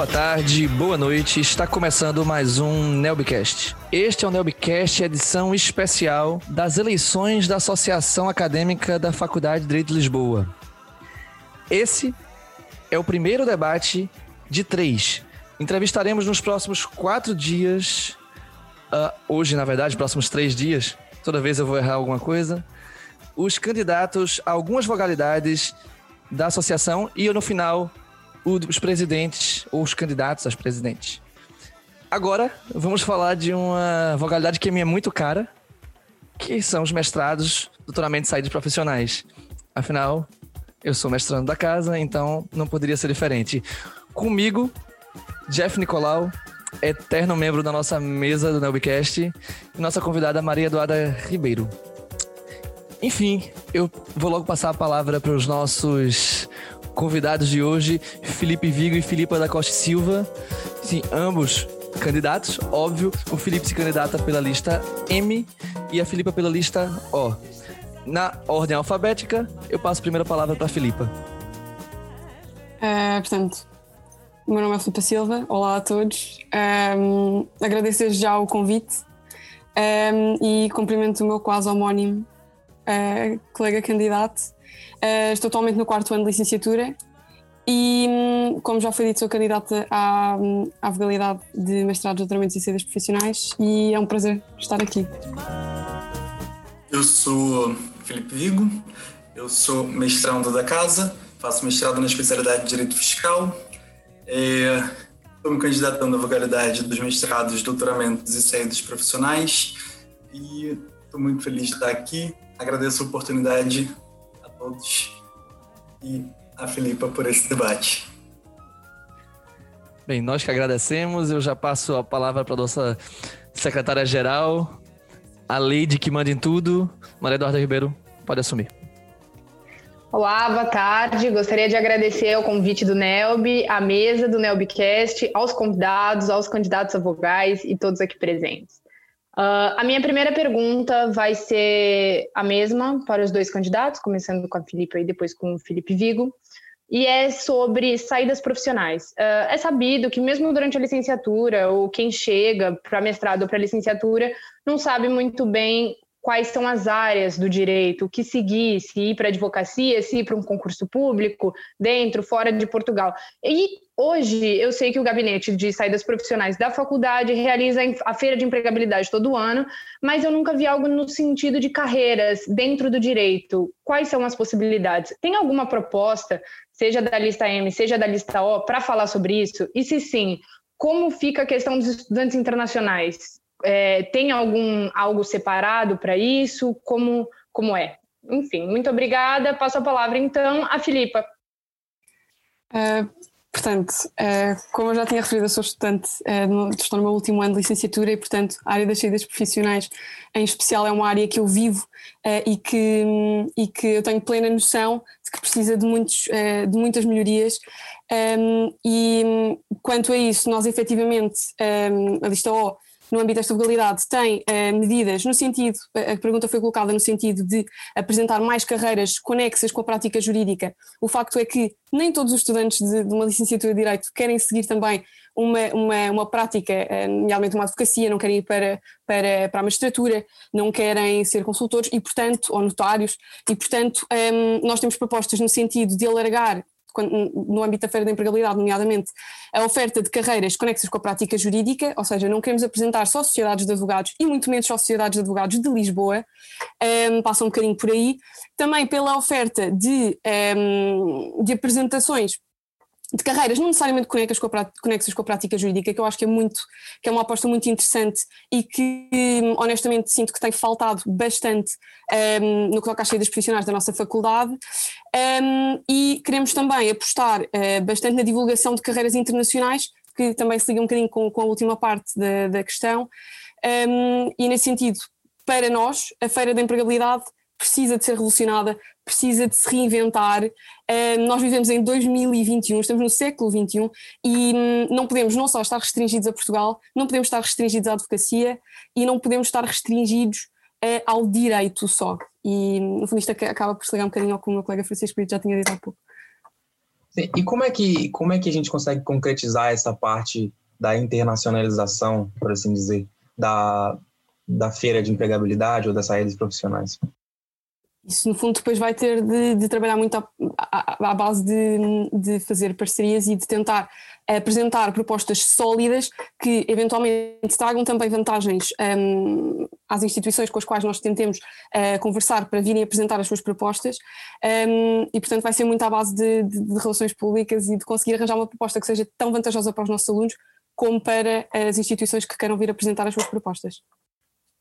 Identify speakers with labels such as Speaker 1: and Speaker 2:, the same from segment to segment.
Speaker 1: boa tarde, boa noite. Está começando mais um Nelbcast. Este é o Nelbcast, edição especial das eleições da Associação Acadêmica da Faculdade de Direito de Lisboa. Esse é o primeiro debate de três. Entrevistaremos nos próximos quatro dias, uh, hoje, na verdade, próximos três dias, toda vez eu vou errar alguma coisa, os candidatos a algumas vogalidades da associação e no final os presidentes ou os candidatos aos presidentes. Agora vamos falar de uma vogalidade que me é muito cara, que são os mestrados, doutoramento e saídas profissionais. Afinal, eu sou mestrando da casa, então não poderia ser diferente. Comigo, Jeff Nicolau, eterno membro da nossa mesa do Nelbcast, e nossa convidada Maria Eduarda Ribeiro. Enfim, eu vou logo passar a palavra para os nossos convidados de hoje, Felipe Vigo e Filipa da Costa Silva. Sim, ambos candidatos, óbvio. O Felipe se candidata pela lista M e a Filipa pela lista O. Na ordem alfabética, eu passo a primeira palavra para a Filipa.
Speaker 2: Uh, portanto, o meu nome é Filipa Silva, olá a todos. Um, agradeço já o convite um, e cumprimento o meu quase homónimo uh, colega candidato Uh, estou atualmente no quarto ano de licenciatura e, hum, como já foi dito, sou candidata à, hum, à de mestrado, doutoramentos e saídas profissionais e é um prazer estar aqui.
Speaker 3: Eu sou Felipe Vigo, eu sou mestrando da casa, faço mestrado na especialidade de Direito Fiscal, é, estou me candidatando à vogalidade dos mestrados, doutoramentos e saídas profissionais e estou muito feliz de estar aqui. Agradeço a oportunidade todos e a Filipa por esse debate.
Speaker 1: Bem, nós que agradecemos. Eu já passo a palavra para a nossa secretária-geral, a Leide que manda em tudo. Maria Eduarda Ribeiro, pode assumir.
Speaker 4: Olá, boa tarde. Gostaria de agradecer o convite do Nelby, a mesa do Nelbcast, aos convidados, aos candidatos a vogais e todos aqui presentes. Uh, a minha primeira pergunta vai ser a mesma para os dois candidatos, começando com a Filipe e depois com o Felipe Vigo, e é sobre saídas profissionais. Uh, é sabido que mesmo durante a licenciatura, ou quem chega para mestrado ou para licenciatura, não sabe muito bem quais são as áreas do direito, o que seguir, se ir para advocacia, se ir para um concurso público, dentro, fora de Portugal. E hoje eu sei que o gabinete de saídas profissionais da faculdade realiza a feira de empregabilidade todo ano, mas eu nunca vi algo no sentido de carreiras dentro do direito. Quais são as possibilidades? Tem alguma proposta, seja da lista M, seja da lista O, para falar sobre isso? E se sim, como fica a questão dos estudantes internacionais? É, tem algum algo separado para isso? Como, como é? Enfim, muito obrigada. Passo a palavra então à Filipa.
Speaker 2: Uh, portanto, uh, como eu já tinha referido, eu sou estudante, uh, estou no meu último ano de licenciatura e, portanto, a área das saídas profissionais, em especial, é uma área que eu vivo e, que, e que eu tenho plena noção de que precisa de, muitos, de muitas melhorias. Um, e quanto a isso, nós efetivamente, um, a lista O no âmbito desta legalidade, tem uh, medidas no sentido, a pergunta foi colocada no sentido de apresentar mais carreiras conexas com a prática jurídica. O facto é que nem todos os estudantes de, de uma licenciatura de Direito querem seguir também uma, uma, uma prática, uh, nomeadamente uma advocacia, não querem ir para, para, para a magistratura, não querem ser consultores e, portanto, ou notários, e, portanto, um, ehm, nós temos propostas no sentido de alargar no âmbito da Feira da Empregabilidade, nomeadamente, a oferta de carreiras conexas com a prática jurídica, ou seja, não queremos apresentar só sociedades de advogados e muito menos só sociedades de advogados de Lisboa, um, passa um bocadinho por aí. Também pela oferta de, um, de apresentações de carreiras não necessariamente conexas com, a, conexas com a prática jurídica, que eu acho que é muito, que é uma aposta muito interessante e que honestamente sinto que tem faltado bastante um, no que toca às saídas profissionais da nossa faculdade um, e queremos também apostar uh, bastante na divulgação de carreiras internacionais, que também se liga um bocadinho com, com a última parte da, da questão um, e nesse sentido, para nós, a Feira da Empregabilidade precisa de ser revolucionada, precisa de se reinventar. Uh, nós vivemos em 2021, estamos no século 21 e um, não podemos não só estar restringidos a Portugal, não podemos estar restringidos à advocacia e não podemos estar restringidos uh, ao direito só. E no fundo isto acaba por se ligar um bocadinho ao que o meu colega Francisco já tinha dito há pouco.
Speaker 5: Sim, e como é, que, como é que a gente consegue concretizar essa parte da internacionalização, por assim dizer, da, da feira de empregabilidade ou das saídas profissionais?
Speaker 2: Isso, no fundo, depois vai ter de, de trabalhar muito à, à, à base de, de, fazer parcerias e de tentar apresentar propostas sólidas que, eventualmente, tragam também vantagens um, às instituições com as quais nós tentemos uh, conversar para virem apresentar as suas propostas. Um, e, portanto, vai ser muito à base de, de, de relações públicas e de conseguir arranjar uma proposta que seja tão vantajosa para os nossos alunos como para as instituições que queiram vir apresentar as suas propostas.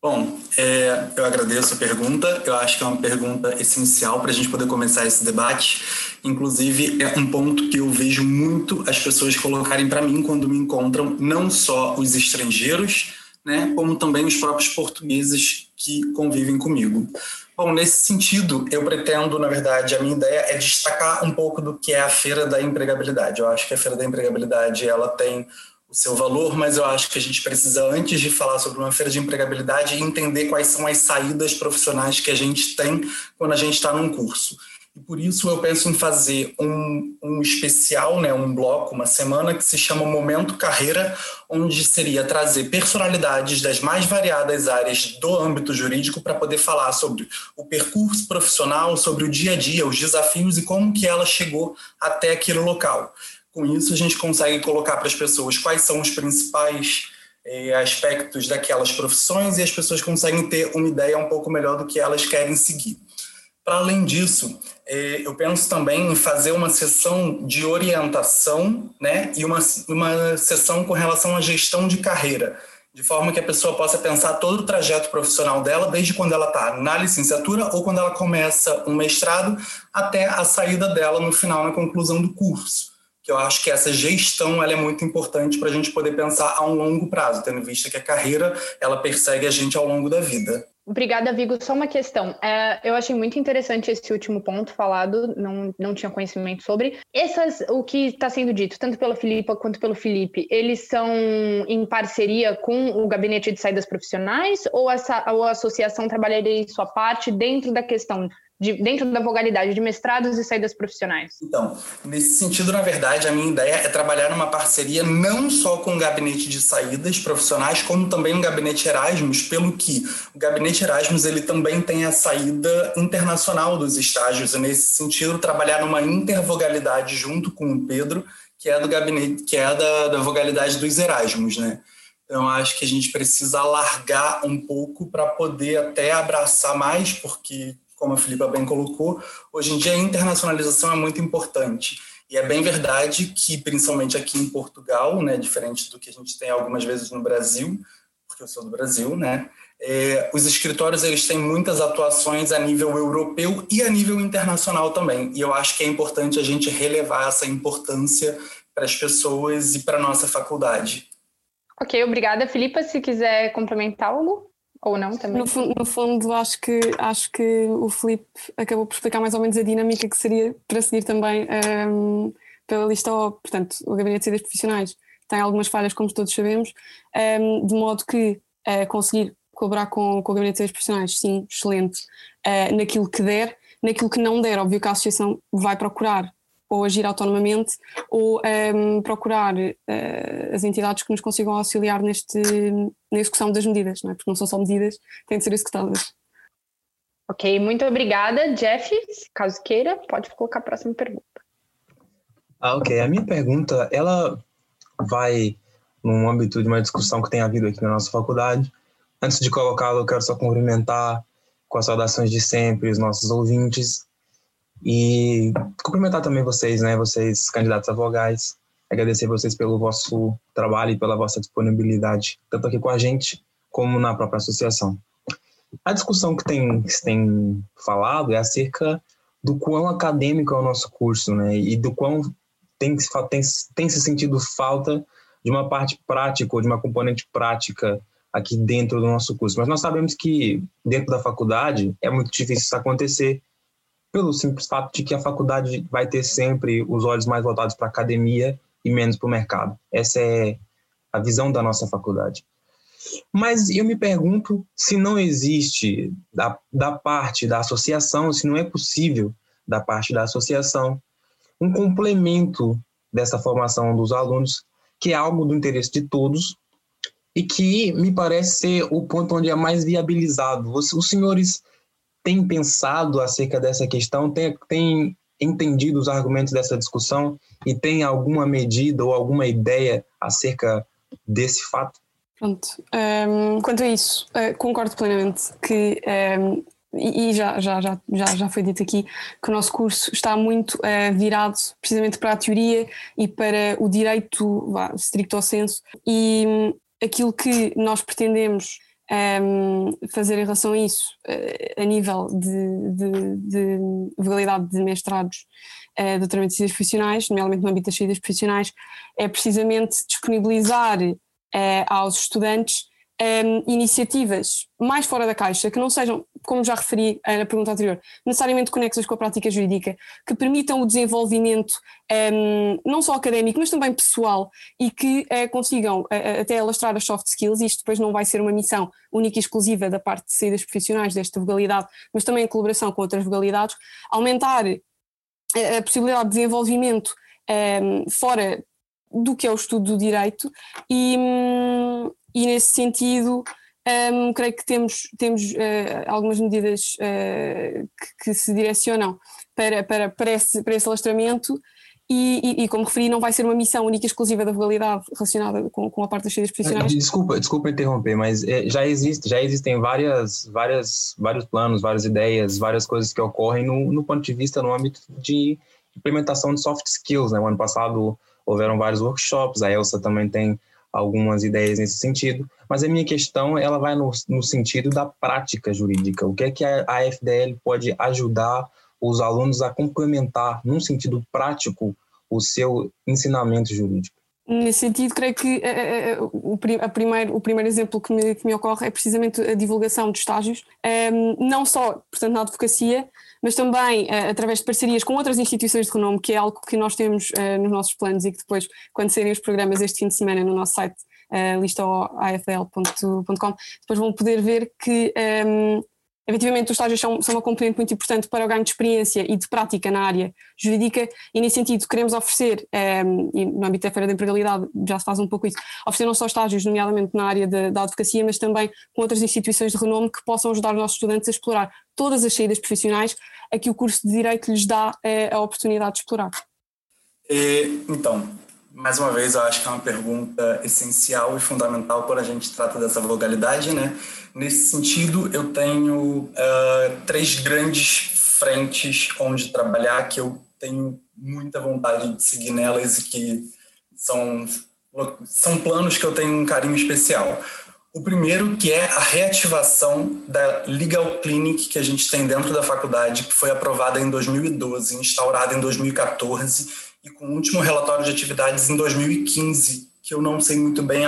Speaker 3: Bom, é, eu agradeço a pergunta. Eu acho que é uma pergunta essencial para a gente poder começar esse debate. Inclusive, é um ponto que eu vejo muito as pessoas colocarem para mim quando me encontram, não só os estrangeiros, né, como também os próprios portugueses que convivem comigo. Bom, nesse sentido, eu pretendo, na verdade, a minha ideia é destacar um pouco do que é a Feira da Empregabilidade. Eu acho que a Feira da Empregabilidade ela tem o seu valor, mas eu acho que a gente precisa, antes de falar sobre uma feira de empregabilidade, entender quais são as saídas profissionais que a gente tem quando a gente está num curso. E por isso eu penso em fazer um, um especial, né, um bloco, uma semana que se chama Momento Carreira, onde seria trazer personalidades das mais variadas áreas do âmbito jurídico para poder falar sobre o percurso profissional, sobre o dia a dia, os desafios e como que ela chegou até aquele local. Com isso, a gente consegue colocar para as pessoas quais são os principais eh, aspectos daquelas profissões e as pessoas conseguem ter uma ideia um pouco melhor do que elas querem seguir. Para além disso, eh, eu penso também em fazer uma sessão de orientação né, e uma, uma sessão com relação à gestão de carreira, de forma que a pessoa possa pensar todo o trajeto profissional dela, desde quando ela está na licenciatura ou quando ela começa um mestrado, até a saída dela no final, na conclusão do curso que eu acho que essa gestão ela é muito importante para a gente poder pensar a um longo prazo, tendo em vista que a carreira ela persegue a gente ao longo da vida.
Speaker 4: Obrigada, Vigo. Só uma questão. É, eu achei muito interessante esse último ponto falado, não, não tinha conhecimento sobre. Essas, o que está sendo dito, tanto pela Filipa quanto pelo Felipe, eles são em parceria com o Gabinete de Saídas Profissionais ou, essa, ou a associação trabalharia em sua parte dentro da questão de, dentro da vogalidade de mestrados e saídas profissionais?
Speaker 3: Então, nesse sentido, na verdade, a minha ideia é trabalhar numa parceria não só com o gabinete de saídas profissionais, como também o gabinete Erasmus, pelo que o gabinete Erasmus ele também tem a saída internacional dos estágios, e nesse sentido, trabalhar numa intervogalidade junto com o Pedro, que é do gabinete, que é da, da vogalidade dos Erasmus, né? Então, acho que a gente precisa alargar um pouco para poder até abraçar mais, porque como a Filipa bem colocou, hoje em dia a internacionalização é muito importante. E é bem verdade que, principalmente aqui em Portugal, né, diferente do que a gente tem algumas vezes no Brasil, porque eu sou do Brasil, né, é, os escritórios eles têm muitas atuações a nível europeu e a nível internacional também. E eu acho que é importante a gente relevar essa importância para as pessoas e para a nossa faculdade.
Speaker 4: Ok, obrigada. Filipa, se quiser complementar algo. Ou não também?
Speaker 2: No, no, fundo, acho que, acho que o Felipe acabou por explicar mais ou menos a dinâmica que seria para seguir também um, ehm, pela lista O. Portanto, o Gabinete de Saídas Profissionais tem algumas falhas, como todos sabemos, um, ehm, de modo que uh, conseguir colaborar com, com o Gabinete de Saídas Profissionais, sim, excelente, uh, naquilo que der. Naquilo que não der, óbvio que a associação vai procurar ou agir autonomamente ou um, ehm, procurar uh, as entidades que nos consigam auxiliar neste, na execução das medidas, não é? porque não são só medidas, têm de ser executadas.
Speaker 4: Ok, muito obrigada, Jeff. Caso queira, pode colocar a próxima pergunta.
Speaker 5: Ah, ok. A minha pergunta, ela vai no âmbito de uma discussão que tem havido aqui na nossa faculdade. Antes de colocá-la, eu quero só cumprimentar com as saudações de sempre os nossos ouvintes e cumprimentar também vocês, né, vocês candidatos a vogais, agradecer vocês pelo vosso trabalho e pela vossa disponibilidade, tanto aqui com a gente como na própria associação. A discussão que tem, que tem falado é acerca do quão acadêmico é o nosso curso, né, e do quão tem, tem, tem se sentido falta de uma parte prática ou de uma componente prática aqui dentro do nosso curso. Mas nós sabemos que dentro da faculdade é muito difícil isso acontecer, pelo simples fato de que a faculdade vai ter sempre os olhos mais voltados para a academia e menos para o mercado. Essa é a visão da nossa faculdade. Mas eu me pergunto se não existe da, da parte da associação, se não é possível da parte da associação um complemento dessa formação dos alunos, que é algo do interesse de todos e que me parece ser o ponto onde é mais viabilizado. Os, os senhores têm pensado acerca dessa questão, têm, têm entendido os argumentos dessa discussão e têm alguma medida ou alguma ideia acerca desse fato?
Speaker 2: Pronto. Um, quanto a isso, uh, concordo plenamente que um, e já, já, já, já, já foi dito aqui que o nosso curso está muito uh, virado precisamente para a teoria e para o direito vá, stricto senso e um, aquilo que nós pretendemos um, fazer em relação a isso uh, a nível de, de, de legalidade de mestrados uh, doutoramentos de saídas profissionais, nomeadamente no âmbito das saídas profissionais, é precisamente disponibilizar uh, aos estudantes um, iniciativas mais fora da caixa, que não sejam, como já referi na pergunta anterior, necessariamente conexas com a prática jurídica, que permitam o desenvolvimento um, não só académico, mas também pessoal e que uh, consigam uh, até alastrar as soft skills. Isto depois não vai ser uma missão única e exclusiva da parte de saídas profissionais desta vogalidade, mas também em colaboração com outras vogalidades, aumentar a possibilidade de desenvolvimento um, fora do que é o estudo do direito e, um, e nesse sentido um, creio que temos, temos uh, algumas medidas uh, que, que, se direcionam para, para, para, esse, para esse alastramento e, e, e, como referi, não vai ser uma missão única e exclusiva da vogalidade relacionada com, com a parte das saídas profissionais.
Speaker 5: Desculpa, desculpa interromper, mas é, já, existe, já existem várias, várias, vários planos, várias ideias, várias coisas que ocorrem no, no ponto de vista no âmbito de implementação de soft skills. Né? O ano passado houveram vários workshops, a Elsa também tem algumas ideias nesse sentido, mas a minha questão ela vai no, no sentido da prática jurídica. O que é que a, a FDL pode ajudar os alunos a complementar, num sentido prático, o seu ensinamento jurídico?
Speaker 2: Nesse sentido, creio que uh, uh, o, a primeiro, o primeiro exemplo que me, que me, ocorre é precisamente a divulgação de estágios, um, ehm, não só, portanto, na advocacia, mas também uh, através de parcerias com outras instituições de renome, que é algo que nós temos nos nossos planos e que depois, quando saírem os programas este fim de semana no nosso site, uh, listaafl.com, depois vão poder ver que um, ehm, Efetivamente, os estágios são, são uma componente muito importante para o ganho de experiência e de prática na área jurídica e, nesse sentido, queremos oferecer, um, ehm, e no âmbito da Feira da Empregabilidade já se faz um pouco isso, oferecer não só estágios, nomeadamente na área de, da advocacia, mas também com outras instituições de renome que possam ajudar os nossos estudantes a explorar todas as saídas profissionais a que o curso de Direito lhes dá uh, a oportunidade de explorar.
Speaker 3: E, então, mais uma vez, eu acho que é uma pergunta essencial e fundamental quando a gente trata dessa vogalidade, né? Nesse sentido, eu tenho uh, três grandes frentes onde trabalhar que eu tenho muita vontade de seguir nelas e que são, são planos que eu tenho um carinho especial. O primeiro que é a reativação da Legal Clinic que a gente tem dentro da faculdade, que foi aprovada em 2012, instaurada em 2014 e com o último relatório de atividades em 2015, que eu não sei muito bem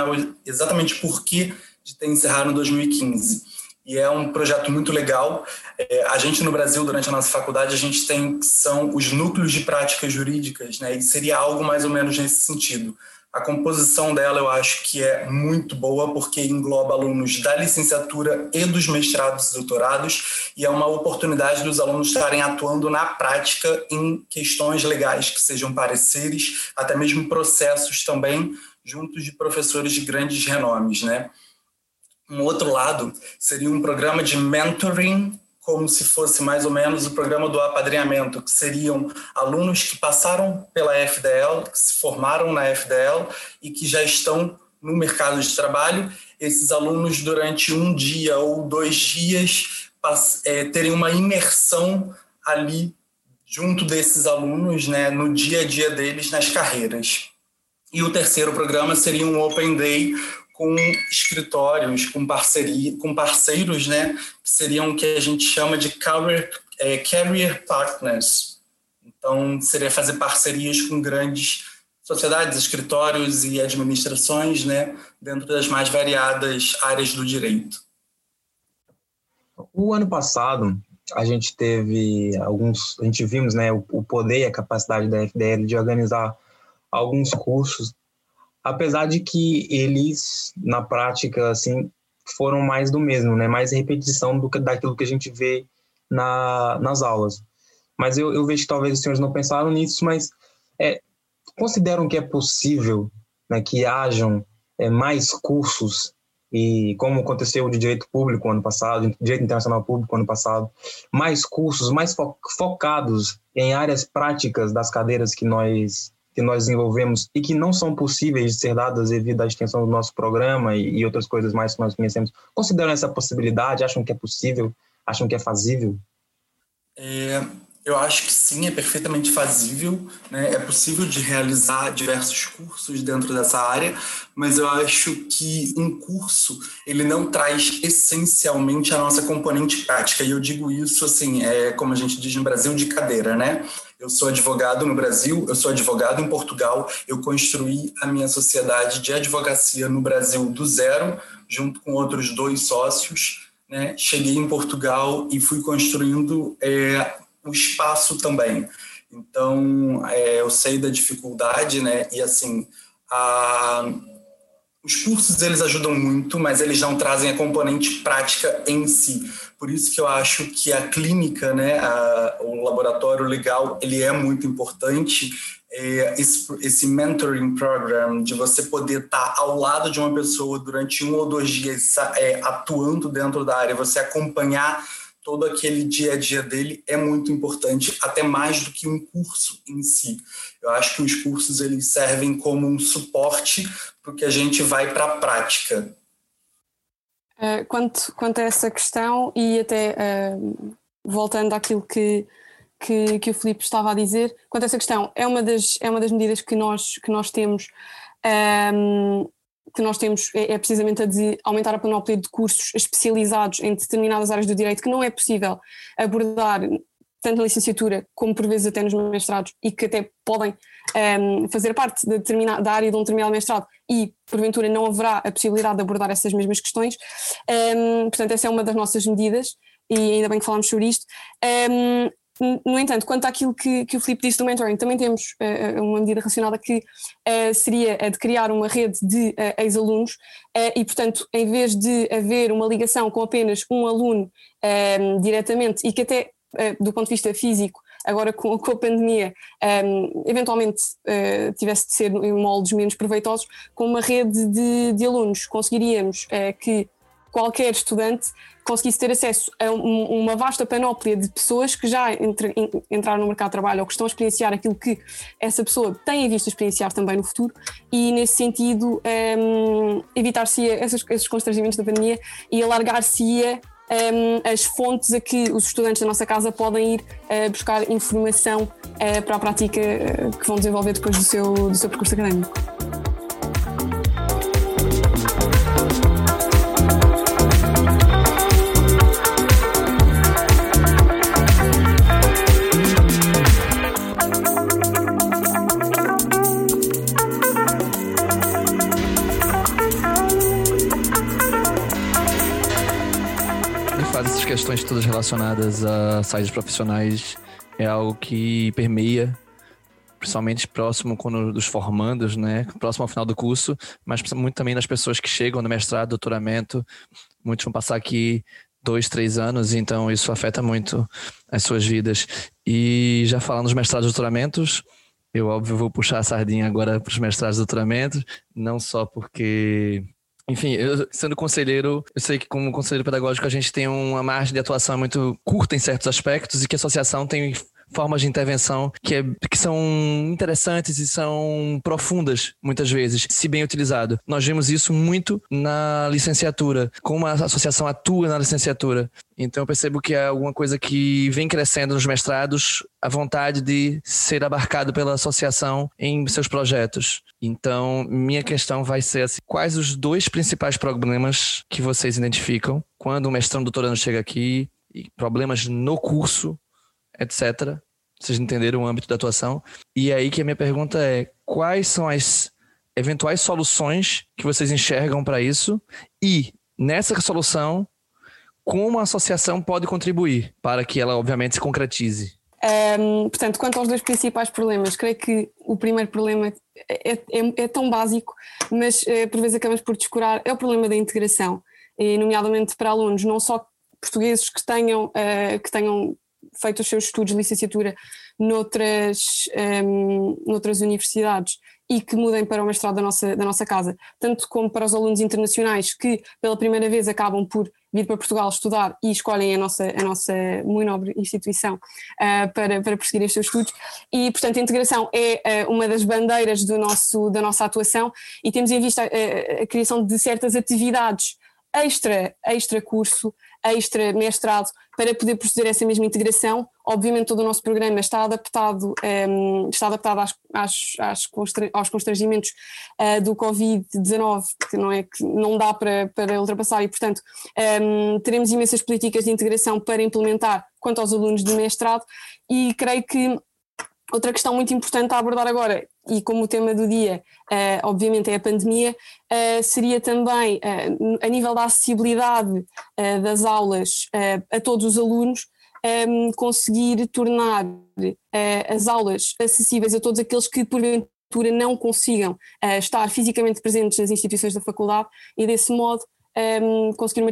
Speaker 3: exatamente por que de ter encerrado em 2015. E é um projeto muito legal. É, a gente no Brasil, durante a nossa faculdade, a gente tem são os núcleos de práticas jurídicas, né? E seria algo mais ou menos nesse sentido. A composição dela eu acho que é muito boa, porque engloba alunos da licenciatura e dos mestrados e doutorados, e é uma oportunidade dos alunos estarem atuando na prática em questões legais, que sejam pareceres, até mesmo processos também, juntos de professores de grandes renomes, né? Um outro lado seria um programa de mentoring como se fosse mais ou menos o programa do apadrinhamento, que seriam alunos que passaram pela FDL, que se formaram na FDL e que já estão no mercado de trabalho. Esses alunos, durante um dia ou dois dias, é, terem uma imersão ali junto desses alunos, né, no dia a dia deles nas carreiras. E o terceiro programa seria um Open Day, com escritórios, com parceria, com parceiros, né, que seriam o que a gente chama de career, é, partners. Então, seria fazer parcerias com grandes sociedades, escritórios e administrações, né, dentro das mais variadas áreas do direito.
Speaker 5: O ano passado, a gente teve alguns, a gente vimos, né, o poder e a capacidade da FDL de organizar alguns cursos apesar de que eles, na prática, assim, foram mais do mesmo, né? Mais repetição do que daquilo que a gente vê na, nas aulas. Mas eu, eu vejo que talvez os senhores não pensaram nisso, mas É, consideram que é possível né, que hajam é, mais cursos e como aconteceu de direito público ano passado, direito internacional público ano passado, mais cursos mais fo focados em áreas práticas das cadeiras que nós que nós desenvolvemos e que não são possíveis de ser dadas devido à extensão do nosso programa e, e outras coisas mais que nós conhecemos. Consideram essa possibilidade? Acham que é possível? Acham que é fazível?
Speaker 3: É, eu acho que sim, é perfeitamente fazível, né? é possível de realizar diversos cursos dentro dessa área, mas eu acho que um curso ele não traz essencialmente a nossa componente prática, e eu digo isso assim, é como a gente diz no Brasil, de cadeira, né? Eu sou advogado no Brasil, eu sou advogado em Portugal, eu construí a minha sociedade de advocacia no Brasil do zero, junto com outros dois sócios, né? Cheguei em Portugal e fui construindo é, o espaço também. Então, é, eu sei da dificuldade, né? E assim, a, os cursos eles ajudam muito, mas eles não trazem a componente prática em si. Por isso que eu acho que a clínica, né, a, o laboratório legal, ele é muito importante. É, esse, esse mentoring program, de você poder estar ao lado de uma pessoa durante um ou dois dias é, atuando dentro da área, você acompanhar todo aquele dia a dia dele é muito importante, até mais do que um curso em si. Eu acho que os cursos eles servem como um suporte para que a gente vai para a prática.
Speaker 2: Uh, quanto, quanto a essa questão, e até uh, voltando àquilo que, que, que, o Filipe estava a dizer, quanto a essa questão, é uma das, é uma das medidas que nós, que nós temos. Um, que nós temos é, é, precisamente a de aumentar a panóplia de cursos especializados em determinadas áreas do direito que não é possível abordar tanto na licenciatura como por vezes até nos mestrados e que até podem um, fazer parte de da área de um determinado mestrado e porventura não haverá a possibilidade de abordar essas mesmas questões. Um, portanto, essa é uma das nossas medidas e ainda bem que falamos sobre isto. Um, no entanto, quanto àquilo que, que o Filipe disse do mentoring, também temos uh, uma medida relacionada que uh, seria a de criar uma rede de uh, ex-alunos e, portanto, em vez de haver uma ligação com apenas um aluno diretamente e que até do ponto de vista físico agora com, com a pandemia, um, eventualmente uh, tivesse de ser em moldes menos proveitosos, com uma rede de, de alunos conseguiríamos uh, que qualquer estudante conseguisse ter acesso a um, uma vasta panóplia de pessoas que já entre, entraram no mercado de trabalho ou que estão a experienciar aquilo que essa pessoa tem visto experienciar também no futuro e nesse sentido um, evitar-se esses, esses constrangimentos da pandemia e alargar-se-ia um, as fontes a que os estudantes da nossa casa podem ir uh, buscar informação uh, para a prática uh, que vão desenvolver depois do seu, do seu percurso académico.
Speaker 1: Questões todas relacionadas a saídas profissionais é algo que permeia, principalmente próximo quando, dos formandos, né? Próximo ao final do curso, mas muito também nas pessoas que chegam no mestrado, doutoramento. Muitos vão passar aqui dois, três anos, então isso afeta muito as suas vidas. E já falando dos mestrados e doutoramentos, eu óbvio vou puxar a sardinha agora para os mestrados e doutoramentos, não só porque enfim, eu, sendo conselheiro, eu sei que como conselheiro pedagógico a gente tem uma margem de atuação muito curta em certos aspectos e que a associação tem formas de intervenção que, é, que são interessantes e são profundas, muitas vezes, se bem utilizado. Nós vemos isso muito na licenciatura, como a associação atua na licenciatura. Então eu percebo que é alguma coisa que vem crescendo nos mestrados, a vontade de ser abarcado pela associação em seus projetos. Então, minha questão vai ser assim, quais os dois principais problemas que vocês identificam quando um mestrando doutorando chega aqui, e problemas no curso etc. Vocês entenderam o âmbito da atuação. E aí que a minha pergunta é: quais são as eventuais soluções que vocês enxergam para isso? E nessa solução, como a associação pode contribuir para que ela, obviamente, se concretize?
Speaker 2: Um, portanto, quanto aos dois principais problemas, creio que o primeiro problema é, é, é tão básico, mas é, por vezes acabamos por descurar, é o problema da integração, e, nomeadamente para alunos, não só portugueses que tenham, uh, que tenham feito os seus estudos de licenciatura noutras, um, noutras universidades e que mudem para o mestrado da nossa, da nossa casa, tanto como para os alunos internacionais que pela primeira vez acabam por vir para Portugal estudar e escolhem a nossa, a nossa muito nobre instituição uh, para, para prosseguir os seus estudos. E, portanto, a integração é uh, uma das bandeiras do nosso, da nossa atuação e temos em vista a, a criação de certas atividades extra, extra curso, extra mestrado, para poder proceder essa mesma integração. Obviamente todo o nosso programa está adaptado, um, ehm, está adaptado às, às, às aos constrangimentos uh, do Covid-19, que não é que não dá para, para ultrapassar e, portanto, um, ehm, teremos imensas políticas de integração para implementar quanto aos alunos de mestrado e creio que Outra questão muito importante a abordar agora, e como o tema do dia, uh, obviamente, é a pandemia, uh, seria também, uh, a nível da acessibilidade das aulas a todos os alunos, um, ehm, conseguir tornar as aulas acessíveis a todos aqueles que, porventura, não consigam estar fisicamente presentes nas instituições da faculdade e, desse modo, um, ehm, conseguir uma,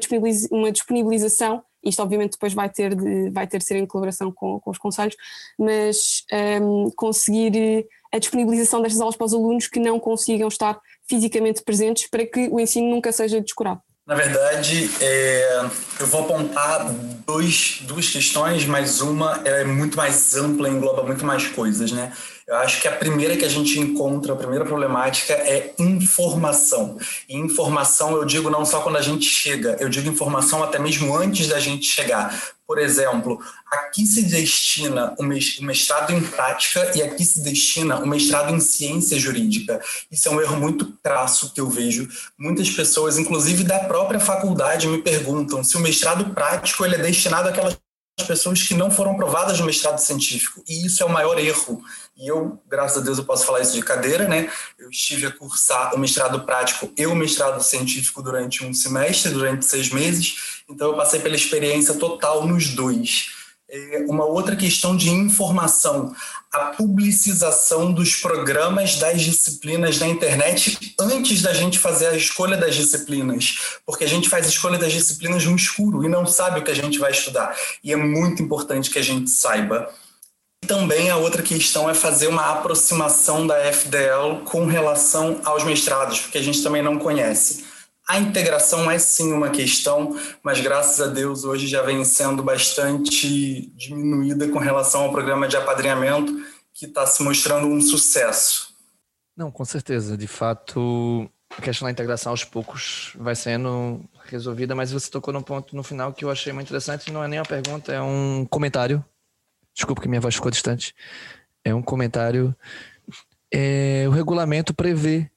Speaker 2: uma disponibilização. Isto obviamente depois vai ter de, vai ter de ser em colaboração com, com os conselhos, mas um, conseguir eh, a disponibilização destas aulas para os alunos que não consigam estar fisicamente presentes para que o ensino nunca seja descurado.
Speaker 3: Na verdade, é, eu vou apontar dois, duas questões, mas uma é muito mais ampla, engloba muito mais coisas, né? Eu acho que a primeira que a gente encontra, a primeira problemática é informação. E informação eu digo não só quando a gente chega, eu digo informação até mesmo antes da gente chegar. Por exemplo, aqui se destina o mestrado em prática e aqui se destina o mestrado em ciência jurídica. Isso é um erro muito crasso que eu vejo. Muitas pessoas, inclusive da própria faculdade, me perguntam se o mestrado prático ele é destinado àquelas pessoas que não foram aprovadas no mestrado científico. E isso é o maior erro. E eu, graças a Deus, eu posso falar isso de cadeira, né? Eu estive a cursar o mestrado prático e o mestrado científico durante um semestre, durante seis meses. Então, eu passei pela experiência total nos dois. É uma outra questão de informação, a publicização dos programas das disciplinas na internet antes da gente fazer a escolha das disciplinas, porque a gente faz a escolha das disciplinas no escuro e não sabe o que a gente vai estudar. E é muito importante que a gente saiba. Também a outra questão é fazer uma aproximação da FDL com relação aos mestrados, porque a gente também não conhece. A integração é sim uma questão, mas graças a Deus hoje já vem sendo bastante diminuída com relação ao programa de apadrinhamento, que está se mostrando um sucesso.
Speaker 1: Não, com certeza. De fato, a questão da integração aos poucos vai sendo resolvida, mas você tocou num ponto no final que eu achei muito interessante. Não é nem uma pergunta, é um comentário. Desculpa que minha voz ficou distante. É um comentário. É, o regulamento prevê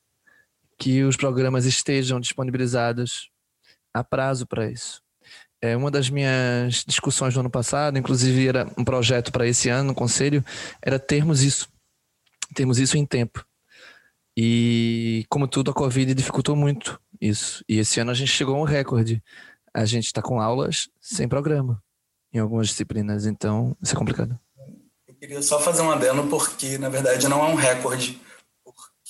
Speaker 1: que os programas estejam disponibilizados a prazo para isso. É uma das minhas discussões do ano passado, inclusive era um projeto para esse ano no conselho, era termos isso, termos isso em tempo. E como tudo, a Covid dificultou muito isso. E esse ano a gente chegou a um recorde. A gente está com aulas sem programa em algumas disciplinas, então isso é complicado.
Speaker 3: Eu queria só fazer um adendo porque, na verdade, não é um recorde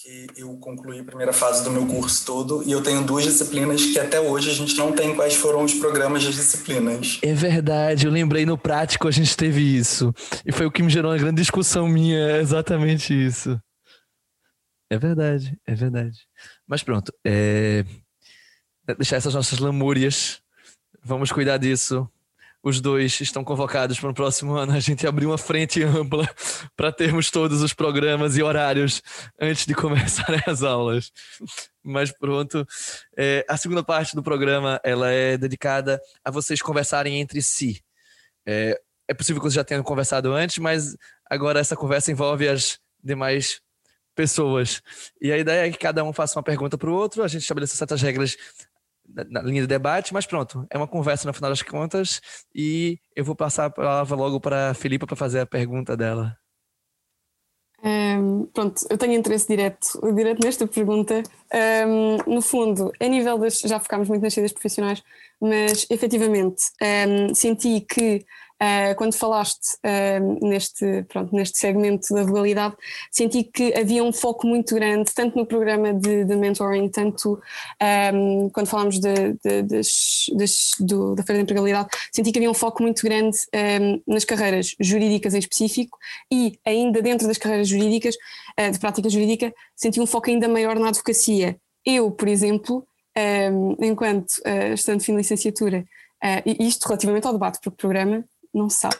Speaker 3: que eu concluí a primeira fase do meu curso todo e eu tenho duas disciplinas que até hoje a gente não tem quais foram os programas das disciplinas.
Speaker 1: É verdade, eu lembrei no prático a gente teve isso. E foi o que me gerou uma grande discussão minha, é exatamente isso. É verdade, é verdade. Mas pronto, é... deixar essas nossas lamúrias, vamos cuidar disso os dois estão convocados para o próximo ano a gente abrir uma frente ampla para termos todos os programas e horários antes de começar as aulas. Mas pronto, é, a segunda parte do programa ela é dedicada a vocês conversarem entre si. É, é possível que vocês já tenham conversado antes, mas agora essa conversa envolve as demais pessoas. E a ideia é que cada um faça uma pergunta para o outro, a gente estabeleça certas regras na linha de debate, mas pronto, é uma conversa no final das contas e eu vou passar a palavra logo para a Filipa para fazer a pergunta dela.
Speaker 2: Um, pronto, eu tenho interesse direto, direto nesta pergunta. Um, no fundo, a nível das. Já focámos muito nas saídas profissionais, mas efetivamente um, senti que uh, quando falaste uh, neste, pronto, neste segmento da legalidade, senti que havia um foco muito grande, tanto no programa de, de mentoring, tanto um, quando falámos de, de, do, da Feira de Empregabilidade, senti que havia um foco muito grande um, nas carreiras jurídicas em específico e ainda dentro das carreiras jurídicas, uh, de prática jurídica, senti um foco ainda maior na advocacia. Eu, por exemplo, um, enquanto uh, estudante fim de licenciatura, uh, isto relativamente ao debate, porque o programa não se sabe.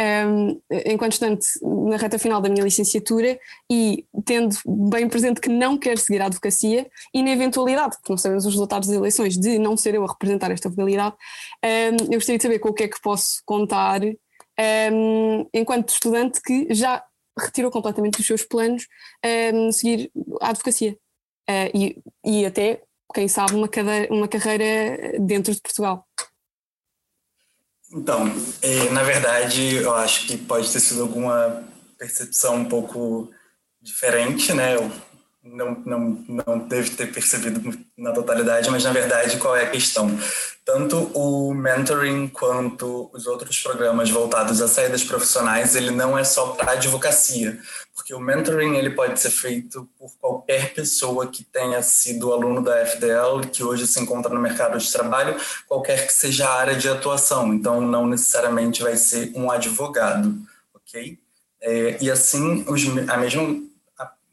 Speaker 2: Um, enquanto estudante na reta final da minha licenciatura e tendo bem presente que não quero seguir a advocacia e na eventualidade, porque não sabemos os resultados das eleições, de não ser eu a representar esta modalidade, um, eu gostaria de saber com o que é que posso contar um, enquanto estudante que já retirou completamente dos seus planos seguir a advocacia. Uh, e, e até quem sabe, uma, cadeira, uma carreira dentro de Portugal?
Speaker 3: Então, é, na verdade, eu acho que pode ter sido alguma percepção um pouco diferente, né? Eu não, não, não devo ter percebido na totalidade, mas na verdade, qual é a questão? Tanto o mentoring quanto os outros programas voltados a saídas profissionais, ele não é só para advocacia, porque o mentoring ele pode ser feito por qualquer pessoa que tenha sido aluno da FDL, que hoje se encontra no mercado de trabalho, qualquer que seja a área de atuação. Então, não necessariamente vai ser um advogado, ok? É, e assim, os, a mesma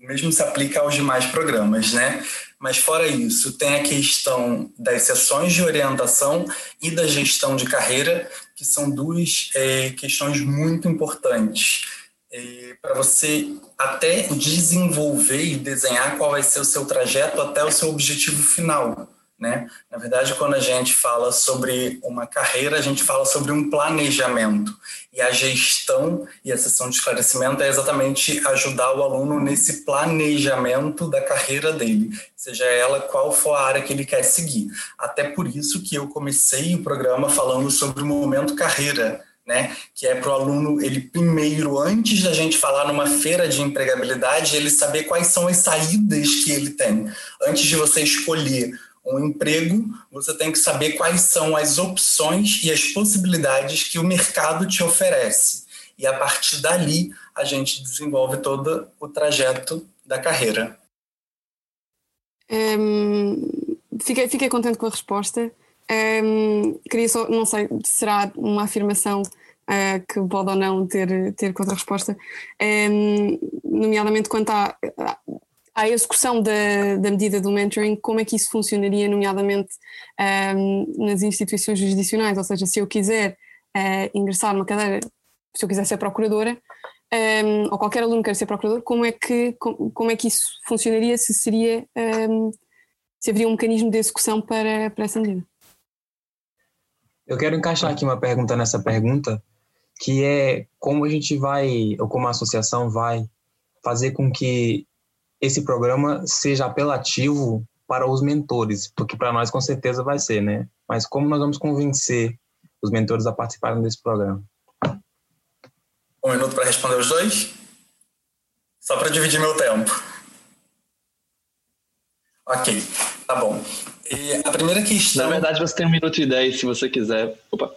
Speaker 3: mesmo se aplica aos demais programas, né? Mas fora isso, tem a questão das sessões de orientação e da gestão de carreira, que são duas é, questões muito importantes é, para você até desenvolver e desenhar qual vai ser o seu trajeto até o seu objetivo final. Né? Na verdade, quando a gente fala sobre uma carreira, a gente fala sobre um planejamento. E a gestão e a sessão de esclarecimento é exatamente ajudar o aluno nesse planejamento da carreira dele, seja ela qual for a área que ele quer seguir. Até por isso que eu comecei o programa falando sobre o momento carreira, né? Que é para o aluno, ele primeiro, antes da gente falar numa feira de empregabilidade, ele saber quais são as saídas que ele tem. Antes de você escolher um emprego, você tem que saber quais são as opções e as possibilidades que o mercado te oferece. E a partir dali, a gente desenvolve todo o trajeto da carreira.
Speaker 2: Um, fiquei, fiquei contente com a resposta. Um, queria só, não sei, será uma afirmação uh, que pode ou não ter, ter contra-resposta, um, nomeadamente quanto à, à execução da, da medida do mentoring, como é que isso funcionaria, nomeadamente um, nas instituições jurisdicionais? Ou seja, se eu quiser uh, ingressar numa cadeira, se eu quiser ser procuradora, um, ou qualquer aluno quer ser procurador, como é que, como, como é que isso funcionaria? Se seria. Um, se haveria um mecanismo de execução para, para essa medida?
Speaker 5: Eu quero encaixar aqui uma pergunta nessa pergunta, que é como a gente vai, ou como a associação vai fazer com que esse programa seja apelativo para os mentores, porque para nós com certeza vai ser, né? Mas como nós vamos convencer os mentores a participarem desse programa?
Speaker 3: Um minuto para responder os dois? Só para dividir meu tempo. Ok, tá bom. E a primeira questão.
Speaker 1: Na verdade, você tem um minuto e dez, se você quiser. Opa.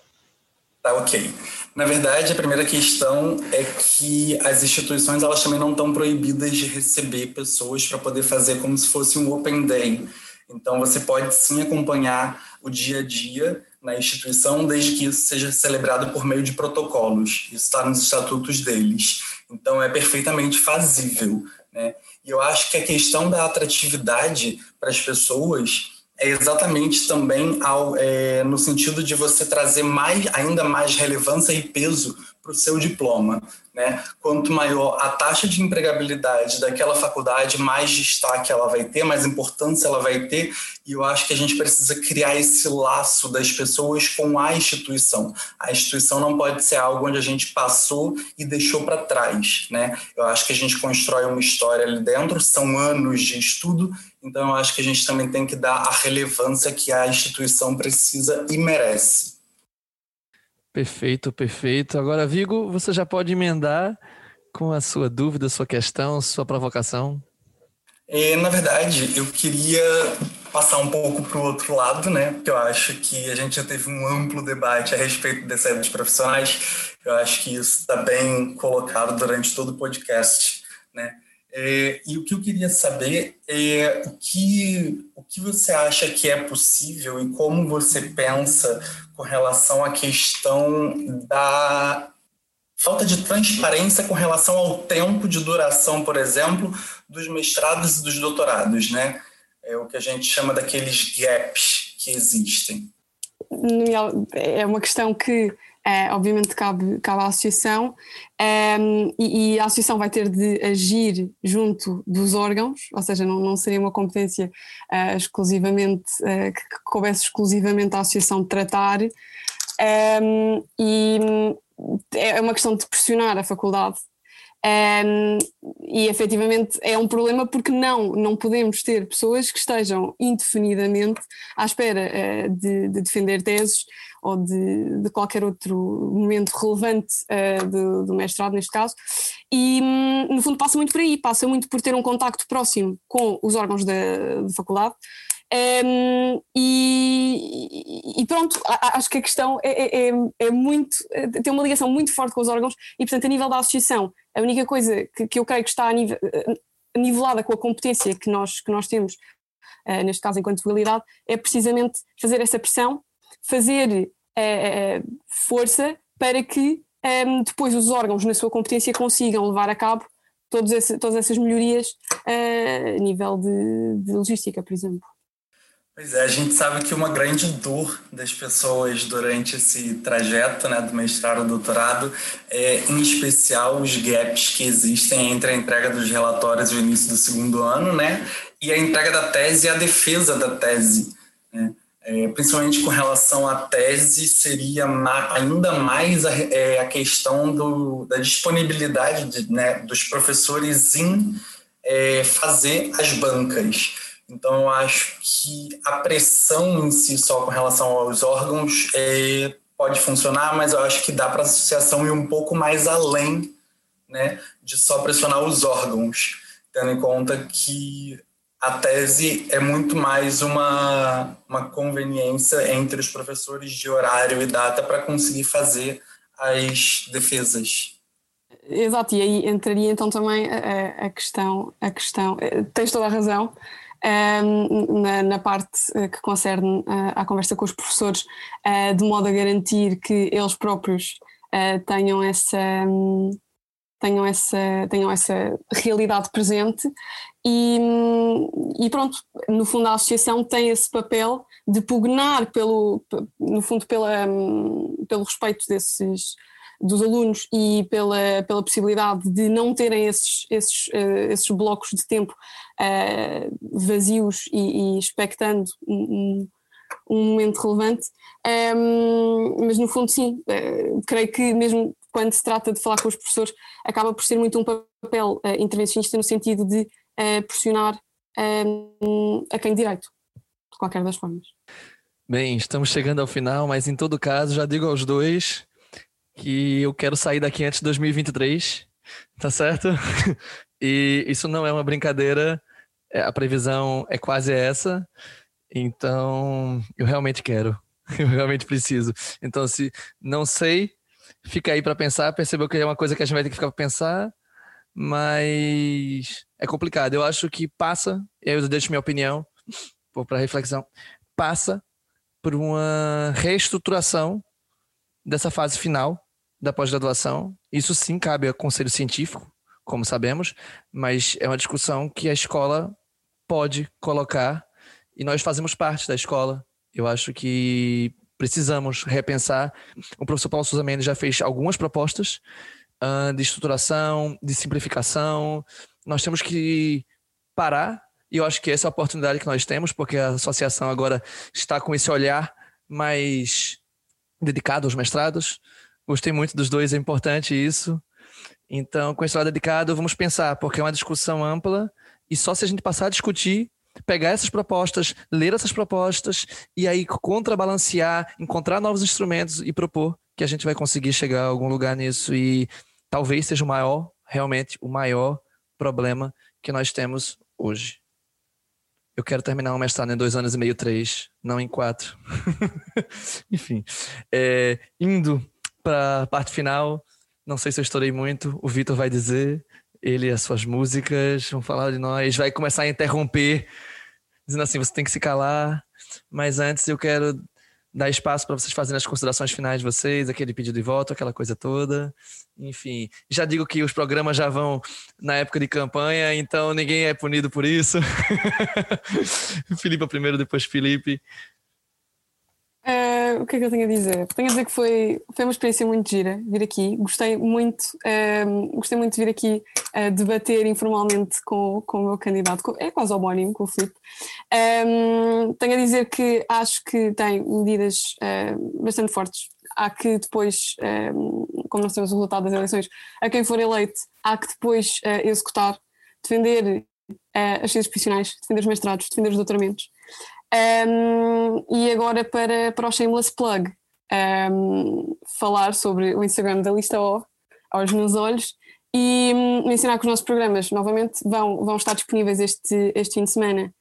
Speaker 3: Tá ok. Na verdade, a primeira questão é que as instituições elas também não estão proibidas de receber pessoas para poder fazer como se fosse um open day. Então, você pode sim acompanhar o dia a dia na instituição, desde que isso seja celebrado por meio de protocolos. Isso está nos estatutos deles. Então, é perfeitamente fazível. Né? E eu acho que a questão da atratividade para as pessoas é exatamente também ao, é, no sentido de você trazer mais, ainda mais relevância e peso para o seu diploma. Né? Quanto maior a taxa de empregabilidade daquela faculdade, mais destaque ela vai ter, mais importância ela vai ter, e eu acho que a gente precisa criar esse laço das pessoas com a instituição. A instituição não pode ser algo onde a gente passou e deixou para trás. Né? Eu acho que a gente constrói uma história ali dentro, são anos de estudo, então eu acho que a gente também tem que dar a relevância que a instituição precisa e merece.
Speaker 1: Perfeito, perfeito. Agora, Vigo, você já pode emendar com a sua dúvida, sua questão, sua provocação.
Speaker 3: É, na verdade, eu queria passar um pouco para o outro lado, né? Porque eu acho que a gente já teve um amplo debate a respeito das saídas profissionais. Eu acho que isso está bem colocado durante todo o podcast, né? É, e o que eu queria saber é o que, o que você acha que é possível e como você pensa com relação à questão da falta de transparência com relação ao tempo de duração, por exemplo, dos mestrados e dos doutorados, né? É o que a gente chama daqueles gaps que existem.
Speaker 2: É uma questão que é, obviamente cabe, cabe à associação. É, e, e, a associação vai ter de agir junto dos órgãos, ou seja, não, não seria uma competência é, exclusivamente é, que, que coubesse exclusivamente à associação tratar. E é uma questão de pressionar a faculdade um, e efetivamente é um problema porque não, não podemos ter pessoas que estejam indefinidamente à espera uh, de, de, defender teses ou de, de, qualquer outro momento relevante uh, do, do, mestrado, neste caso, e um, no fundo passa muito por aí, passa muito por ter um contacto próximo com os órgãos da, da faculdade. Um, e, e, pronto, acho que a questão é, é, é, muito, tem uma ligação muito forte com os órgãos e, portanto, a nível da associação, a única coisa que, que eu creio que está nível, nivelada com a competência que nós, que nós temos, uh, neste caso enquanto legalidade, é precisamente fazer essa pressão, fazer uh, força para que um, depois os órgãos, na sua competência, consigam levar a cabo esse, todas essas melhorias uh, a nível de, de logística, por exemplo.
Speaker 3: Pois é, a gente sabe que uma grande dor das pessoas durante esse trajeto né, do mestrado ao doutorado é, em especial, os gaps que existem entre a entrega dos relatórios no início do segundo ano né, e a entrega da tese e a defesa da tese. Né? É, principalmente com relação à tese, seria ainda mais a, é, a questão do, da disponibilidade de, né, dos professores em é, fazer as bancas. Então, eu acho que a pressão em si, só com relação aos órgãos, é, pode funcionar, mas eu acho que dá para a associação ir um pouco mais além né, de só pressionar os órgãos, tendo em conta que a tese é muito mais uma, uma conveniência entre os professores de horário e data para conseguir fazer as defesas.
Speaker 2: Exato, e aí entraria então também a, a questão, a questão, eh, tens toda a razão, um, na, na, parte eh, que concerne uh, à conversa com os professores, uh, de modo a garantir que eles próprios uh, tenham essa. Um, tenham essa, tenham essa realidade presente e, e, pronto, no fundo a associação tem esse papel de pugnar pelo, no fundo pela, pelo respeito desses, dos alunos e pela, pela possibilidade de não terem esses, esses, uh, esses blocos de tempo uh, vazios e, e expectando um, um, momento relevante. Um, ehm, mas no fundo, sim, uh, creio que mesmo quando se trata de falar com os professores, acaba por ser muito um papel intervencionista no sentido de pressionar ehm, a quem direito, de qualquer das formas.
Speaker 1: Bem, estamos chegando ao final, mas em todo caso, já digo aos dois que eu quero sair daqui antes de 2023, tá certo? E isso não é uma brincadeira, é, a previsão é quase essa, então eu realmente quero, eu realmente preciso. Então, se não sei, fica aí para pensar, percebeu que é uma coisa que a gente vai ter que ficar para pensar, mas é complicado. Eu acho que passa, eu deixo minha opinião para reflexão, passa por uma reestruturação dessa fase final da pós-graduação. Isso sim cabe ao conselho científico, como sabemos, mas é uma discussão que a escola pode colocar e nós fazemos parte da escola. Eu acho que precisamos repensar. O professor Paulo Souza Mendes já fez algumas propostas uh, de estruturação, de simplificação. Nós temos que parar e eu acho que essa é a oportunidade que nós temos, porque a associação agora está com esse olhar mais dedicado aos mestrados, Gostei muito dos dois, é importante isso. Então, com esse lado dedicado, vamos pensar, porque é uma discussão ampla e só se a gente passar a discutir, pegar essas propostas, ler essas propostas e aí contrabalancear, encontrar novos instrumentos e propor que a gente vai conseguir chegar a algum lugar nisso e talvez seja o maior, realmente o maior problema que nós temos hoje. eu quero terminar o mestrado em dois anos e meio, três, não em quatro. Enfim, é, indo para a parte final, não sei se eu estourei muito, o Vitor vai dizer, ele e as suas músicas vão falar de nós, vai começar a interromper, dizendo assim: você tem que se calar, mas antes eu quero dar espaço para vocês fazerem as considerações finais de vocês, aquele pedido de voto, aquela coisa toda. Enfim, já digo que os programas já vão na época de campanha, então ninguém é punido por isso. Filipe primeiro, depois Felipe.
Speaker 2: Uh, o que é que eu tenho a dizer? Tenho a dizer que foi, foi uma experiência muito gira vir aqui. Gostei muito, uh, gostei muito de vir aqui uh, debater informalmente com, com o meu candidato, com, é quase homónimo, com o Filipe. Um, tenho a dizer que acho que tem medidas bastante fortes. Há que depois, um, como nós temos o resultado das eleições, a quem for eleito, há que depois executar, defender as ciências profissionais, defender os mestrados, defender os doutoramentos. Um, e agora para, para o Shameless Plug, um, falar sobre o Instagram da Lista O, aos meus olhos, e um, mencionar que os nossos programas, novamente, vão, vão estar disponíveis este, este fim de semana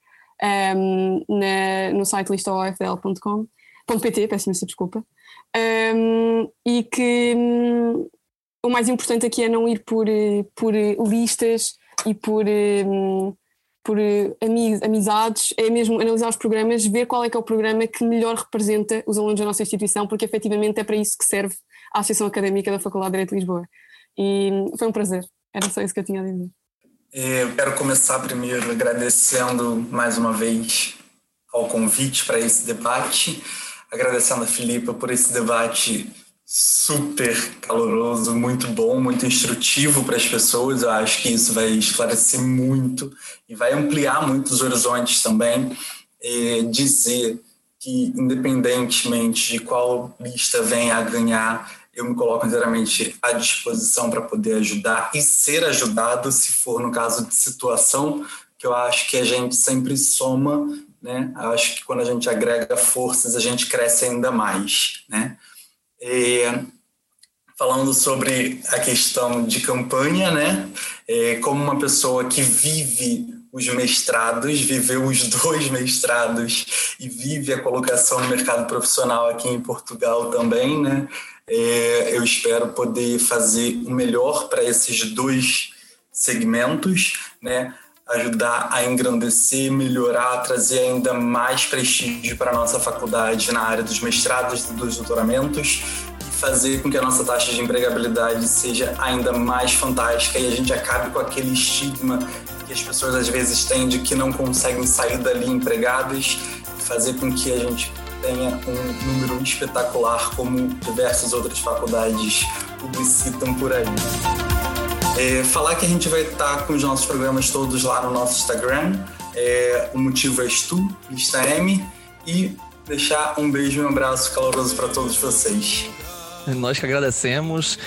Speaker 2: na, no site listaofl.com.pt, peço imensa desculpa, e que hum, o mais importante aqui é não ir por, por listas e por por eh, amizades, é mesmo analisar os programas, ver qual é que é o programa que melhor representa os alunos da nossa instituição, porque efetivamente é para isso que serve a Associação Académica da Faculdade de Direito de Lisboa. E foi um prazer, era só isso que eu tinha a dizer.
Speaker 3: É, eu quero começar primeiro agradecendo mais uma vez ao convite para esse debate, agradecendo a Filipa por esse debate super caloroso, muito bom, muito instrutivo para as pessoas. Eu acho que isso vai esclarecer muito e vai ampliar muitos horizontes também. E dizer que, independentemente de qual lista venha a ganhar, eu me coloco inteiramente à disposição para poder ajudar e ser ajudado, se for no caso de situação, que eu acho que a gente sempre soma, né? Eu acho que quando a gente agrega forças, a gente cresce ainda mais, né? É, falando sobre a questão de campanha, né? É, como uma pessoa que vive os mestrados, viveu os dois mestrados e vive a colocação no mercado profissional aqui em Portugal também, né? É, eu espero poder fazer o melhor para esses dois segmentos, né? Ajudar a engrandecer, melhorar, trazer ainda mais prestígio para a nossa faculdade na área dos mestrados e dos doutoramentos e fazer com que a nossa taxa de empregabilidade seja ainda mais fantástica e a gente acabe com aquele estigma que as pessoas às vezes têm de que não conseguem sair dali empregadas e fazer com que a gente tenha um número espetacular como diversas outras faculdades publicitam por aí. É, falar que a gente vai estar com os nossos programas todos lá no nosso Instagram. É, o motivo é tu, lista M. E deixar um beijo e um abraço caloroso para todos vocês.
Speaker 1: Nós que agradecemos.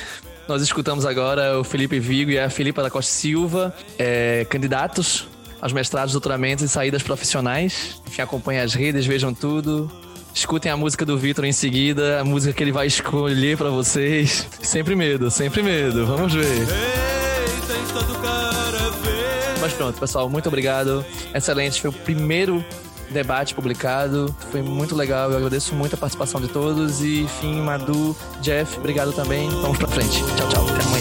Speaker 1: Nós escutamos agora o Felipe Vigo e a Filipa da Costa Silva, é, candidatos aos mestrados, doutoramentos e saídas profissionais. Enfim, acompanhem as redes, vejam tudo. Escutem a música do Vitor em seguida, a música que ele vai escolher para vocês. Sempre medo, sempre medo. Vamos ver. Pronto, pessoal, muito obrigado. Excelente, foi o primeiro debate publicado. Foi muito legal. Eu agradeço muito a participação de todos. E, enfim, Madu, Jeff, obrigado também. Vamos pra frente. Tchau, tchau.